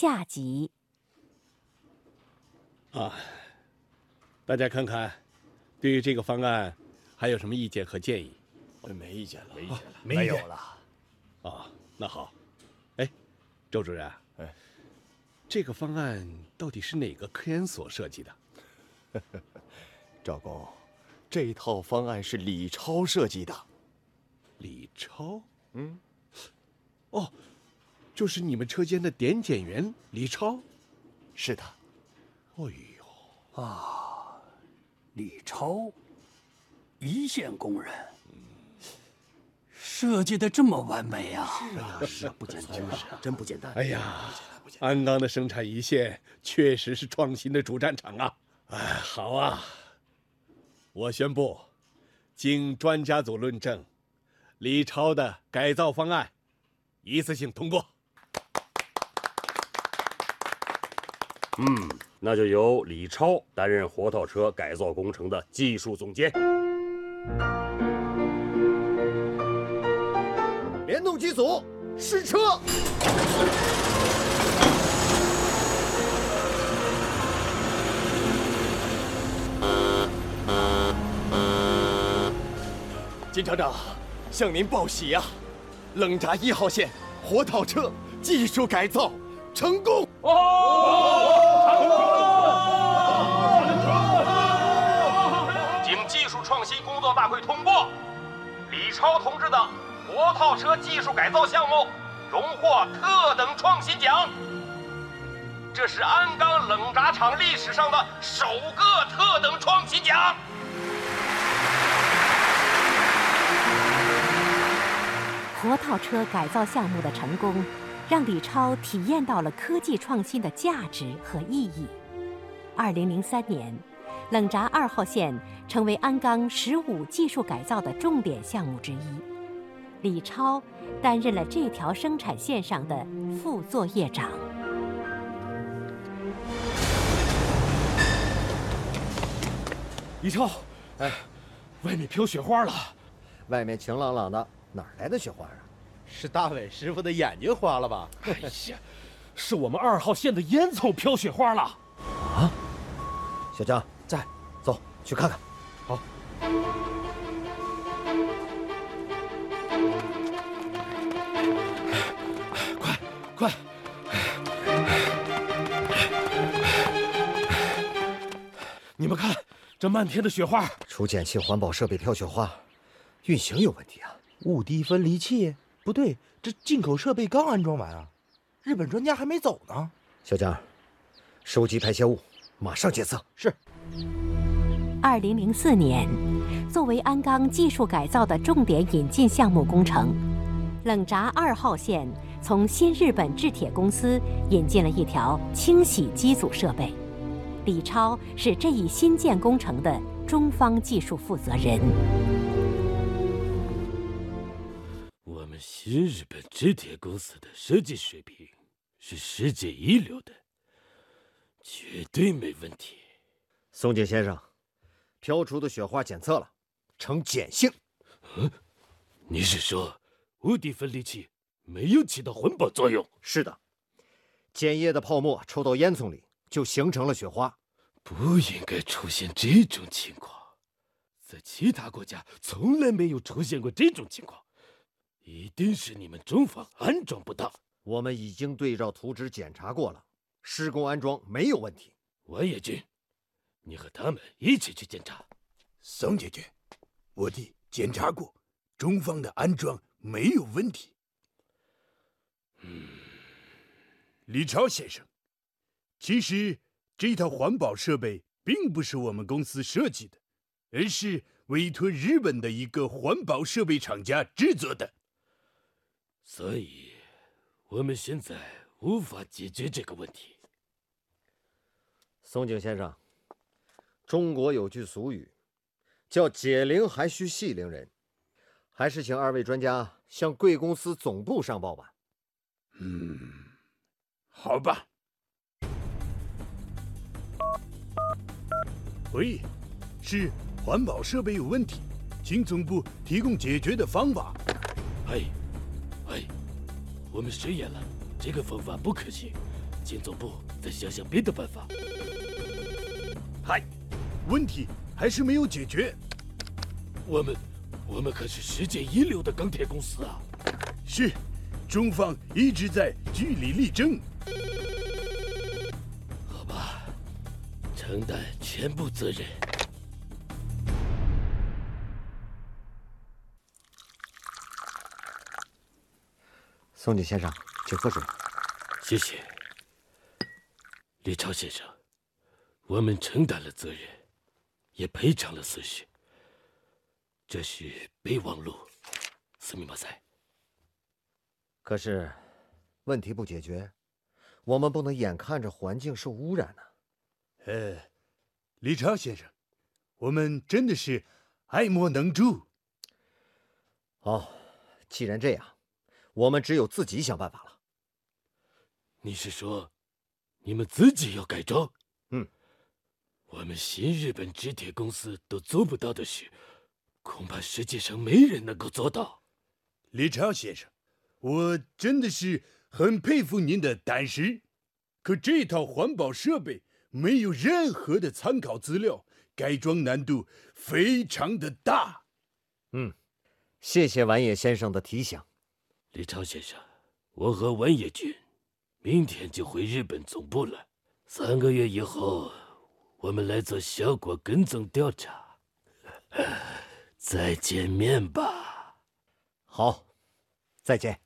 下集。啊，大家看看，对于这个方案还有什么意见和建议？没意见了，没意见了，没有了。啊，那好。哎，周主任，哎，这个方案到底是哪个科研所设计的？赵工，这套方案是李超设计的。李超？嗯。哦，就是你们车间的点检员李超。是的。哎呦。啊，李超，一线工人。设计的这么完美啊！是啊，是啊，不简单，真不简单。哎呀，鞍钢的生产一线确实是创新的主战场啊！哎，好啊，我宣布，经专家组论证，李超的改造方案一次性通过。嗯，那就由李超担任活套车改造工程的技术总监。联动机组，试车。金厂长，向您报喜呀！冷轧一号线活套车技术改造成功！哦，经技术创新工作大会通过，李超同志的。活套车技术改造项目荣获特等创新奖，这是鞍钢冷轧厂历史上的首个特等创新奖。活套车改造项目的成功，让李超体验到了科技创新的价值和意义。二零零三年，冷轧二号线成为鞍钢十五技术改造的重点项目之一。李超担任了这条生产线上的副作业长。李超，哎，外面飘雪花了。外面晴朗朗的，哪来的雪花啊？是大伟师傅的眼睛花了吧？哎呀，是我们二号线的烟囱飘雪花了。啊，小江在，走去看看。好。快！你们看，这漫天的雪花，除碱器环保设备飘雪花，运行有问题啊！雾滴分离器不对，这进口设备刚安装完啊，日本专家还没走呢。小江，收集排泄物，马上检测。是。二零零四年，作为鞍钢技术改造的重点引进项目工程，冷轧二号线。从新日本制铁公司引进了一条清洗机组设备，李超是这一新建工程的中方技术负责人。新日本制铁公司的设计水平是世界一流的，绝对没问题。松井先生，飘出的雪花检测了，呈碱性。嗯，你是说无敌分离器？没有起到环保作用。是的，碱液的泡沫抽到烟囱里，就形成了雪花。不应该出现这种情况，在其他国家从来没有出现过这种情况，一定是你们中方安装不当。我们已经对照图纸检查过了，施工安装没有问题。王野军，你和他们一起去检查。宋姐姐，我弟检查过，中方的安装没有问题。嗯，李超先生，其实这套环保设备并不是我们公司设计的，而是委托日本的一个环保设备厂家制作的。所以，我们现在无法解决这个问题。松井先生，中国有句俗语，叫“解铃还须系铃人”，还是请二位专家向贵公司总部上报吧。嗯，好吧。喂，是环保设备有问题，请总部提供解决的方法。哎，哎，我们实验了，这个方法不可行，请总部再想想别的办法。嗨，问题还是没有解决。我们，我们可是世界一流的钢铁公司啊！是，中方一直在据理力争。好吧，承担全部责任。宋景先生，请喝水。谢谢，李超先生，我们承担了责任，也赔偿了损失。这是备忘录，斯密马塞。可是，问题不解决，我们不能眼看着环境受污染呢。呃，李超先生，我们真的是爱莫能助。好，既然这样，我们只有自己想办法了。你是说，你们自己要改装？嗯，我们新日本织铁公司都做不到的事。恐怕世界上没人能够做到，李超先生，我真的是很佩服您的胆识。可这套环保设备没有任何的参考资料，改装难度非常的大。嗯，谢谢丸野先生的提醒。李超先生，我和文野君明天就回日本总部了。三个月以后，我们来做效果跟踪调查。再见面吧。好，再见。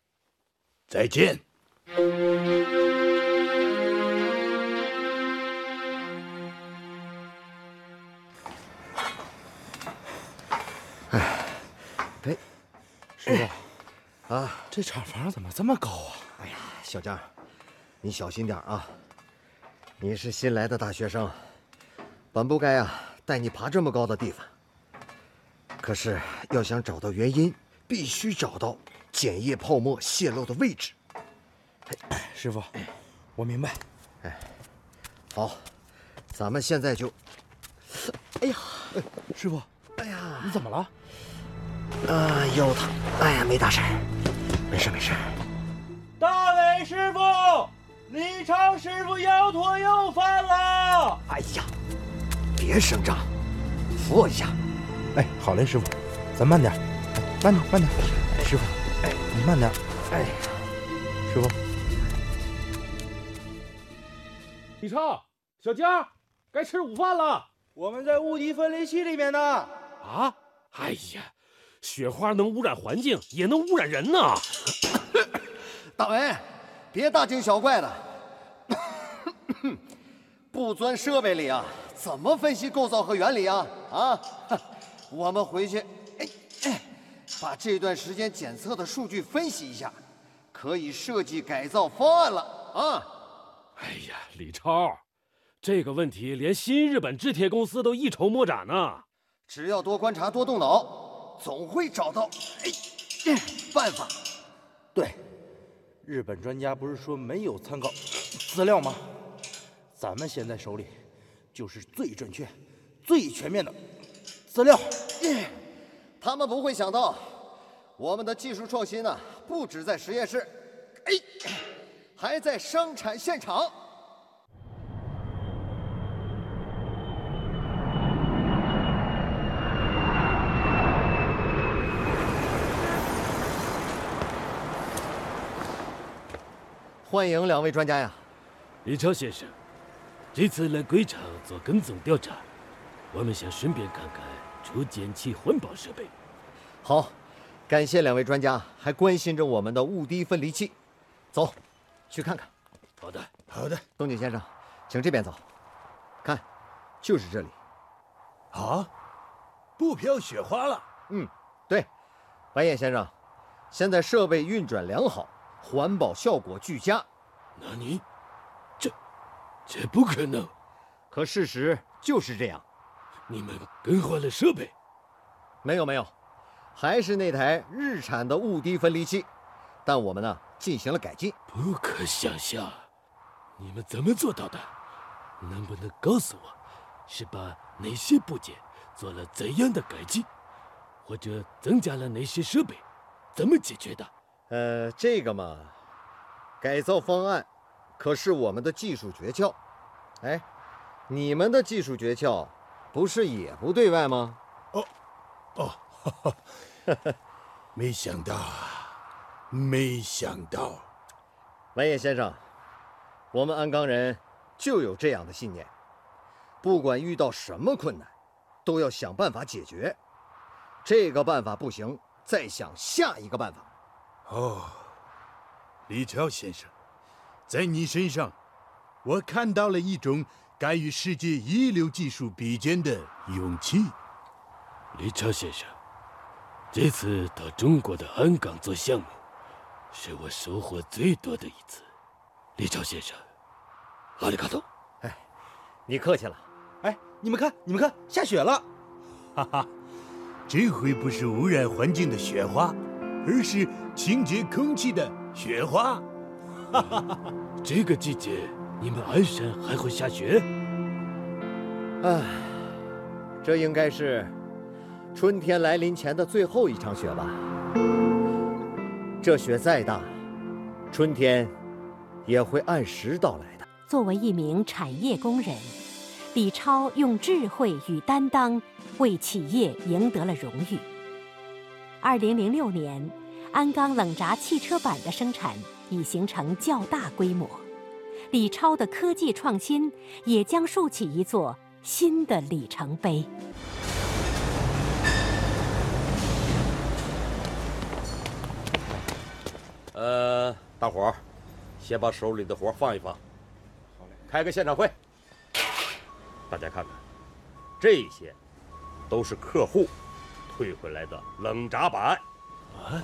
再见。哎，哎，师傅，啊，这厂房怎么这么高啊？哎呀，小江，你小心点啊！你是新来的大学生，本不该啊带你爬这么高的地方。可是要想找到原因，必须找到碱液泡沫泄漏的位置。师傅，我明白。哎，好，咱们现在就……哎呀，师傅，哎呀，你怎么了？啊，腰疼。哎呀，没大事，没事没事。大伟师傅，李超师傅腰托又犯了。哎呀，别声张，扶我一下。哎，好嘞，师傅，咱慢点，慢点，慢点。师傅，哎，你慢点。哎，师傅。李超，小江，该吃午饭了。我们在雾滴分离器里面呢。啊？哎呀，雪花能污染环境，也能污染人呢。大伟，别大惊小怪的。不钻设备里啊，怎么分析构造和原理啊？啊？我们回去，哎哎，把这段时间检测的数据分析一下，可以设计改造方案了啊！哎呀，李超，这个问题连新日本制铁公司都一筹莫展呢。只要多观察、多动脑，总会找到哎办法。对，日本专家不是说没有参考资料吗？咱们现在手里就是最准确、最全面的。资料，他们不会想到，我们的技术创新呢，不止在实验室，哎，还在生产现场。欢迎两位专家呀，李超先生，这次来贵厂做跟踪调查，我们想顺便看看除碱气环保设备。好，感谢两位专家还关心着我们的雾滴分离器。走，去看看。好的，好的。东井先生，请这边走。看，就是这里。啊，不飘雪花了。嗯，对。白眼先生，现在设备运转良好，环保效果俱佳。那你，这，这不可能。可事实就是这样。你们更换了设备？没有没有，还是那台日产的雾滴分离器，但我们呢进行了改进。不可想象，你们怎么做到的？能不能告诉我，是把哪些部件做了怎样的改进，或者增加了哪些设备？怎么解决的？呃，这个嘛，改造方案可是我们的技术诀窍。哎，你们的技术诀窍不是也不对外吗？哦，哦，哈哈没想到啊，没想到，文野先生，我们鞍钢人就有这样的信念，不管遇到什么困难，都要想办法解决。这个办法不行，再想下一个办法。哦，李超先生，在你身上，我看到了一种敢与世界一流技术比肩的勇气。李超先生，这次到中国的鞍钢做项目，是我收获最多的一次。李超先生，阿里嘎多。哎，你客气了。哎，你们看，你们看，下雪了。哈哈，这回不是污染环境的雪花，而是清洁空气的雪花。哈哈哈，这个季节你们鞍山还会下雪？唉，这应该是。春天来临前的最后一场雪吧。这雪再大，春天也会按时到来的。作为一名产业工人，李超用智慧与担当为企业赢得了荣誉。二零零六年，鞍钢冷轧汽车板的生产已形成较大规模，李超的科技创新也将竖起一座新的里程碑。呃，大伙儿，先把手里的活放一放，开个现场会。大家看看，这些都是客户退回来的冷轧板。啊，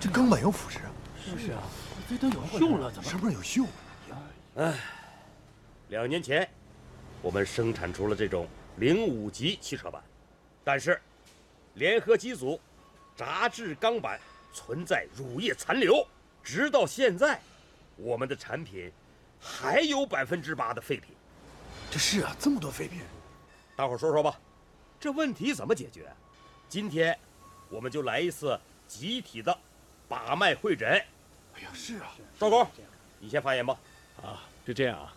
这钢板有腐蚀啊？是啊，这都有锈了，怎么是不是有锈？哎，两年前我们生产出了这种零五级汽车板，但是联合机组轧制钢板。存在乳液残留，直到现在，我们的产品还有百分之八的废品。这是啊，这么多废品，大伙说说吧，这问题怎么解决？今天我们就来一次集体的把脉会诊。哎呀，是啊，赵工，你先发言吧。啊，是这样啊，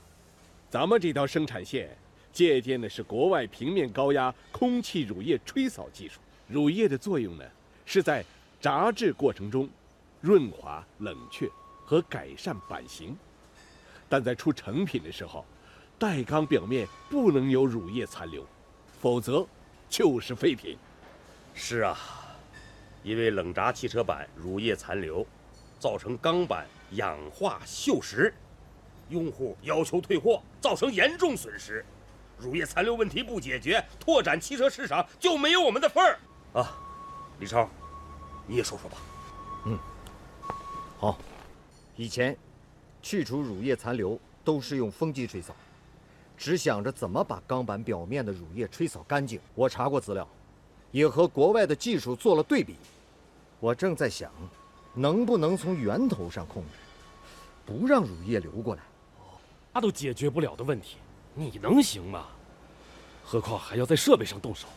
咱们这条生产线借鉴的是国外平面高压空气乳液吹扫技术。乳液的作用呢，是在轧制过程中，润滑、冷却和改善版型，但在出成品的时候，带钢表面不能有乳液残留，否则就是废品。是啊，因为冷轧汽车板乳液残留，造成钢板氧化锈蚀，用户要求退货，造成严重损失。乳液残留问题不解决，拓展汽车市场就没有我们的份儿啊！李超。你也说说吧。嗯，好。以前去除乳液残留都是用风机吹扫，只想着怎么把钢板表面的乳液吹扫干净。我查过资料，也和国外的技术做了对比。我正在想，能不能从源头上控制，不让乳液流过来。那都解决不了的问题，你能行吗？何况还要在设备上动手。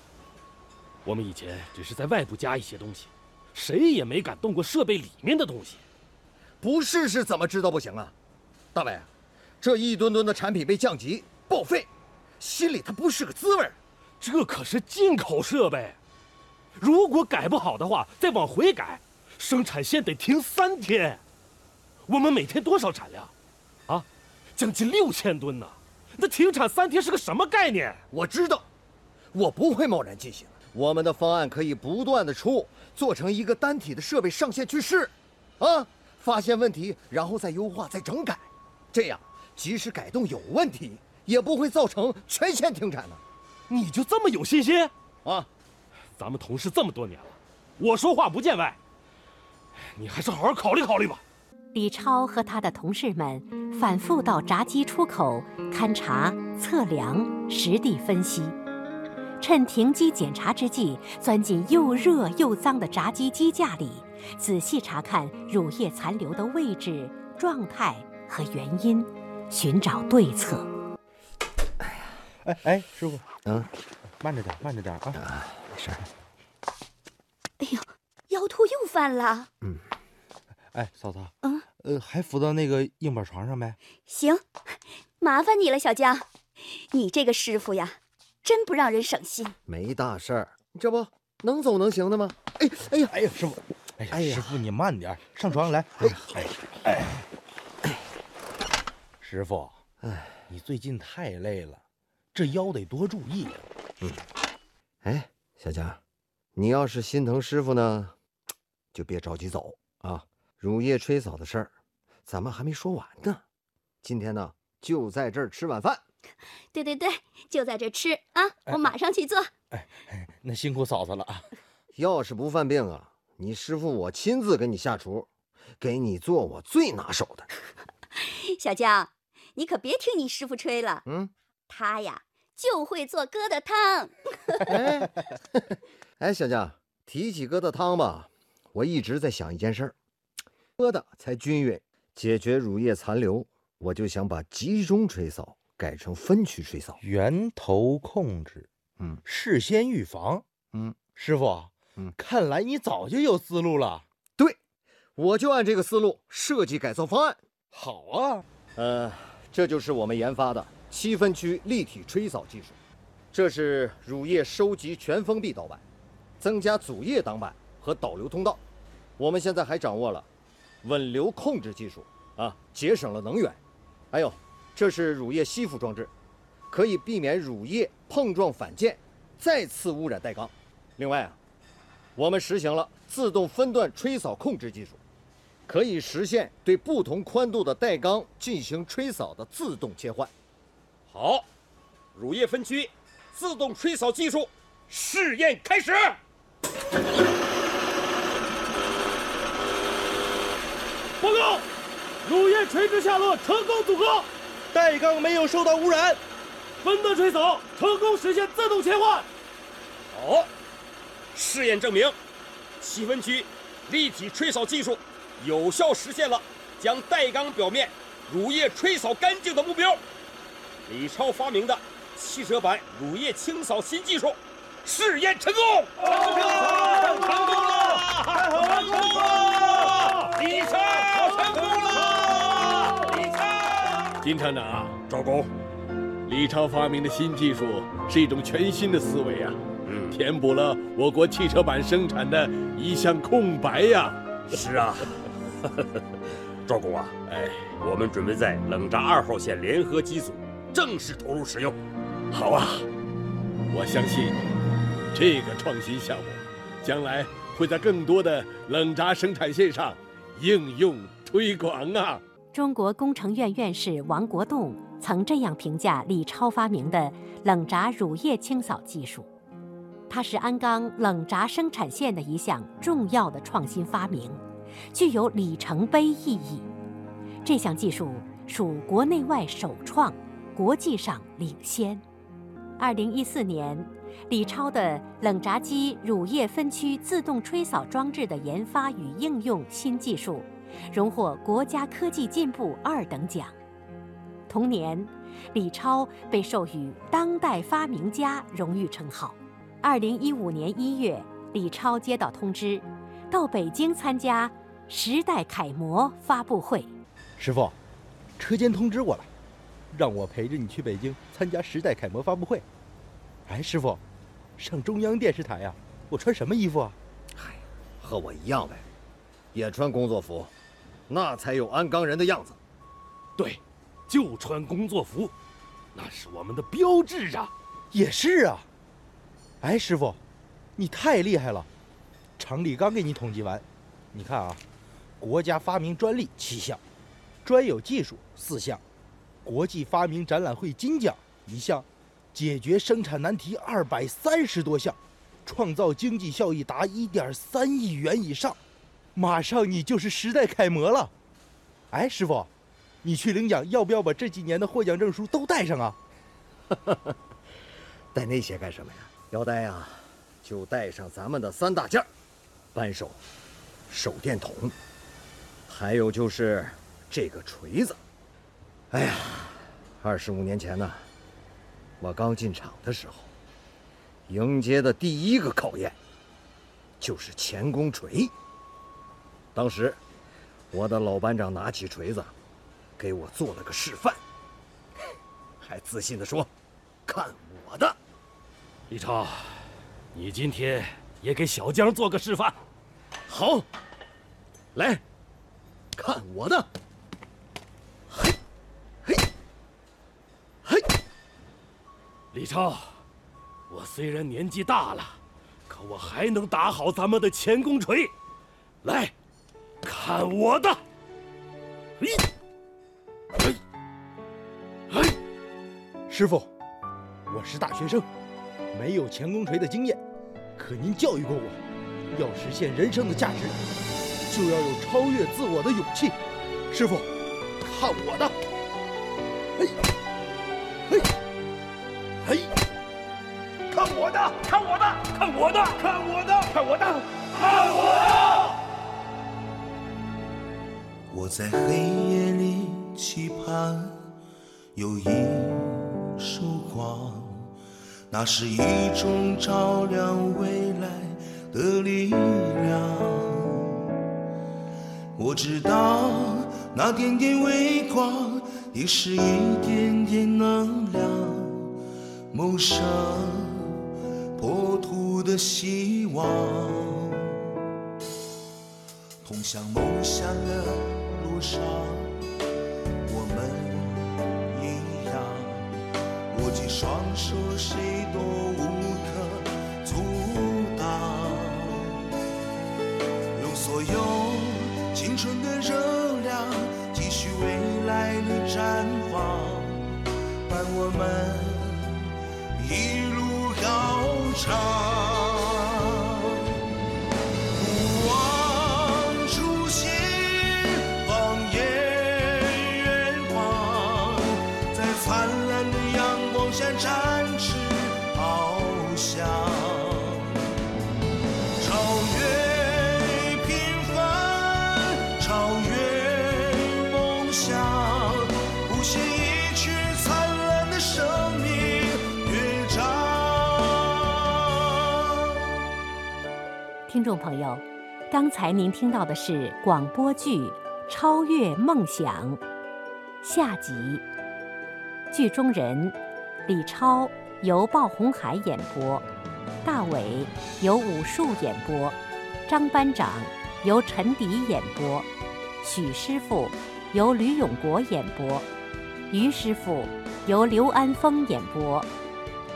我们以前只是在外部加一些东西。谁也没敢动过设备里面的东西，不试试怎么知道不行啊？大伟，这一吨吨的产品被降级报废，心里它不是个滋味这可是进口设备，如果改不好的话，再往回改，生产线得停三天。我们每天多少产量？啊，将近六千吨呢。那停产三天是个什么概念？我知道，我不会贸然进行。我们的方案可以不断的出。做成一个单体的设备上线去试，啊，发现问题，然后再优化、再整改，这样即使改动有问题，也不会造成全线停产呢。你就这么有信心？啊，咱们同事这么多年了，我说话不见外，你还是好好考虑考虑吧。李超和他的同事们反复到闸机出口勘察、测量、实地分析。趁停机检查之际，钻进又热又脏的闸机机架里，仔细查看乳液残留的位置、状态和原因，寻找对策。哎呀，哎哎，师傅，嗯，慢着点，慢着点啊，没事。哎呦，腰突又犯了。嗯，哎，嫂子，嗯，呃，还扶到那个硬板床上呗。行，麻烦你了，小江。你这个师傅呀，真不让人省心。没大事儿，这不能走能行的吗？哎，哎呀，哎呀，师傅，哎呀，师傅你慢点，上床来。哎，哎，哎，师傅，哎，你最近太累了，这腰得多注意啊。嗯，哎，小江，你要是心疼师傅呢，就别着急走啊。乳液吹扫的事儿，咱们还没说完呢。今天呢，就在这儿吃晚饭。对对对，就在这吃啊！我马上去做。哎，那辛苦嫂子了啊！要是不犯病啊，你师傅我亲自给你下厨，给你做我最拿手的。小江，你可别听你师傅吹了。嗯，他呀就会做疙瘩汤。哎，哎，小江，提起疙瘩汤吧，我一直在想一件事儿。疙瘩才均匀，解决乳液残留，我就想把集中吹扫改成分区吹扫，源头控制，嗯，事先预防，嗯，师傅，嗯，看来你早就有思路了。对，我就按这个思路设计改造方案。好啊，呃，这就是我们研发的七分区立体吹扫技术，这是乳液收集全封闭导板，增加阻液挡板和导流通道。我们现在还掌握了。稳流控制技术啊，节省了能源。还有，这是乳液吸附装置，可以避免乳液碰撞反溅，再次污染带缸。另外啊，我们实行了自动分段吹扫控制技术，可以实现对不同宽度的带缸进行吹扫的自动切换。好，乳液分区自动吹扫技术试验开始。报告，乳液垂直下落成功阻隔，带缸没有受到污染，分段吹扫成功实现自动切换。好，试验证明，七分区立体吹扫技术有效实现了将带缸表面乳液吹扫干净的目标。李超发明的汽车版乳液清扫新技术试验成功，成功了，成功了，成功了，李超成功了，李超。金厂长啊，赵工，李超发明的新技术是一种全新的思维啊，嗯，填补了我国汽车版生产的一项空白呀。是啊，赵工啊，哎，我们准备在冷轧二号线联合机组正式投入使用。好啊，我相信这个创新项目将来会在更多的冷轧生产线上应用推广啊。中国工程院院士王国栋曾这样评价李超发明的冷轧乳液清扫技术：它是鞍钢冷轧生产线的一项重要的创新发明，具有里程碑意义。这项技术属国内外首创，国际上领先。二零一四年，李超的冷轧机乳液分区自动吹扫装置的研发与应用新技术，荣获国家科技进步二等奖。同年，李超被授予当代发明家荣誉称号。二零一五年一月，李超接到通知，到北京参加时代楷模发布会。师傅，车间通知我了，让我陪着你去北京参加时代楷模发布会。哎，师傅，上中央电视台呀、我穿什么衣服啊？嗨，和我一样呗，也穿工作服，那才有鞍钢人的样子。对，就穿工作服，那是我们的标志啊。也是啊。哎，师傅，你太厉害了！厂里刚给你统计完，你看啊，国家发明专利七项，专有技术四项，国际发明展览会金奖一项，解决生产难题二百三十多项，创造经济效益达一点三亿元以上，马上你就是时代楷模了。哎，师傅，你去领奖要不要把这几年的获奖证书都带上啊？带那些干什么呀？要带呀，就带上咱们的三大件：扳手、手电筒，还有就是这个锤子。哎呀，二十五年前呢，我刚进厂的时候，迎接的第一个考验就是钳工锤。当时我的老班长拿起锤子，给我做了个示范，还自信地说：“看我的！”李超，你今天也给小江做个示范。好，来，看我的！嘿，嘿，嘿！李超，我虽然年纪大了，可我还能打好咱们的前弓锤。来，看我的！嘿，嘿，嘿！师傅，我是大学生，没有前弓锤的经验，可您教育过我，要实现人生的价值，就要有超越自我的勇气。师傅，看我的！嘿，我的！看我的！看我的！看我的！看我的！看我的！我在黑夜里期盼有一束光，那是一种照亮未来的力量。我知道那点点微光也是一点点能量，谋生的希望，通向梦想的。路上，我们一样，握紧双手，谁都无可阻挡。用所有青春的热量，继续未来的绽放，伴我们一路高唱。众朋友，刚才您听到的是广播剧《超越梦想》下集，剧中人。李超由鲍红海演播，大伟由武术演播，张班长由陈迪演播，许师傅由吕永国演播，于师傅由刘安峰演播，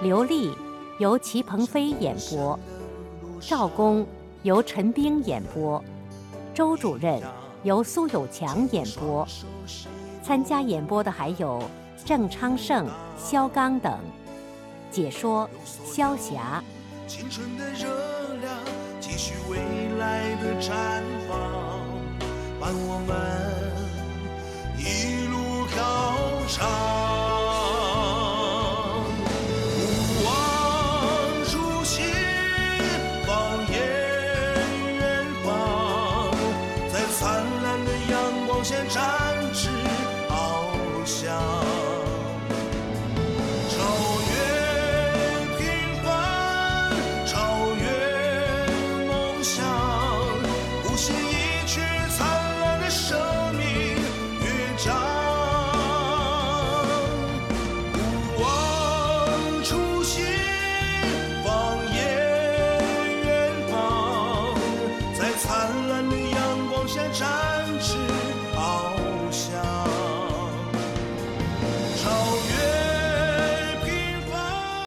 刘丽由齐鹏飞演播，赵工由陈冰演播周主任由苏有强演播参加演播的还有郑昌盛肖刚等。解说肖霞。青春的热量继续未来的绽放伴我们一路高唱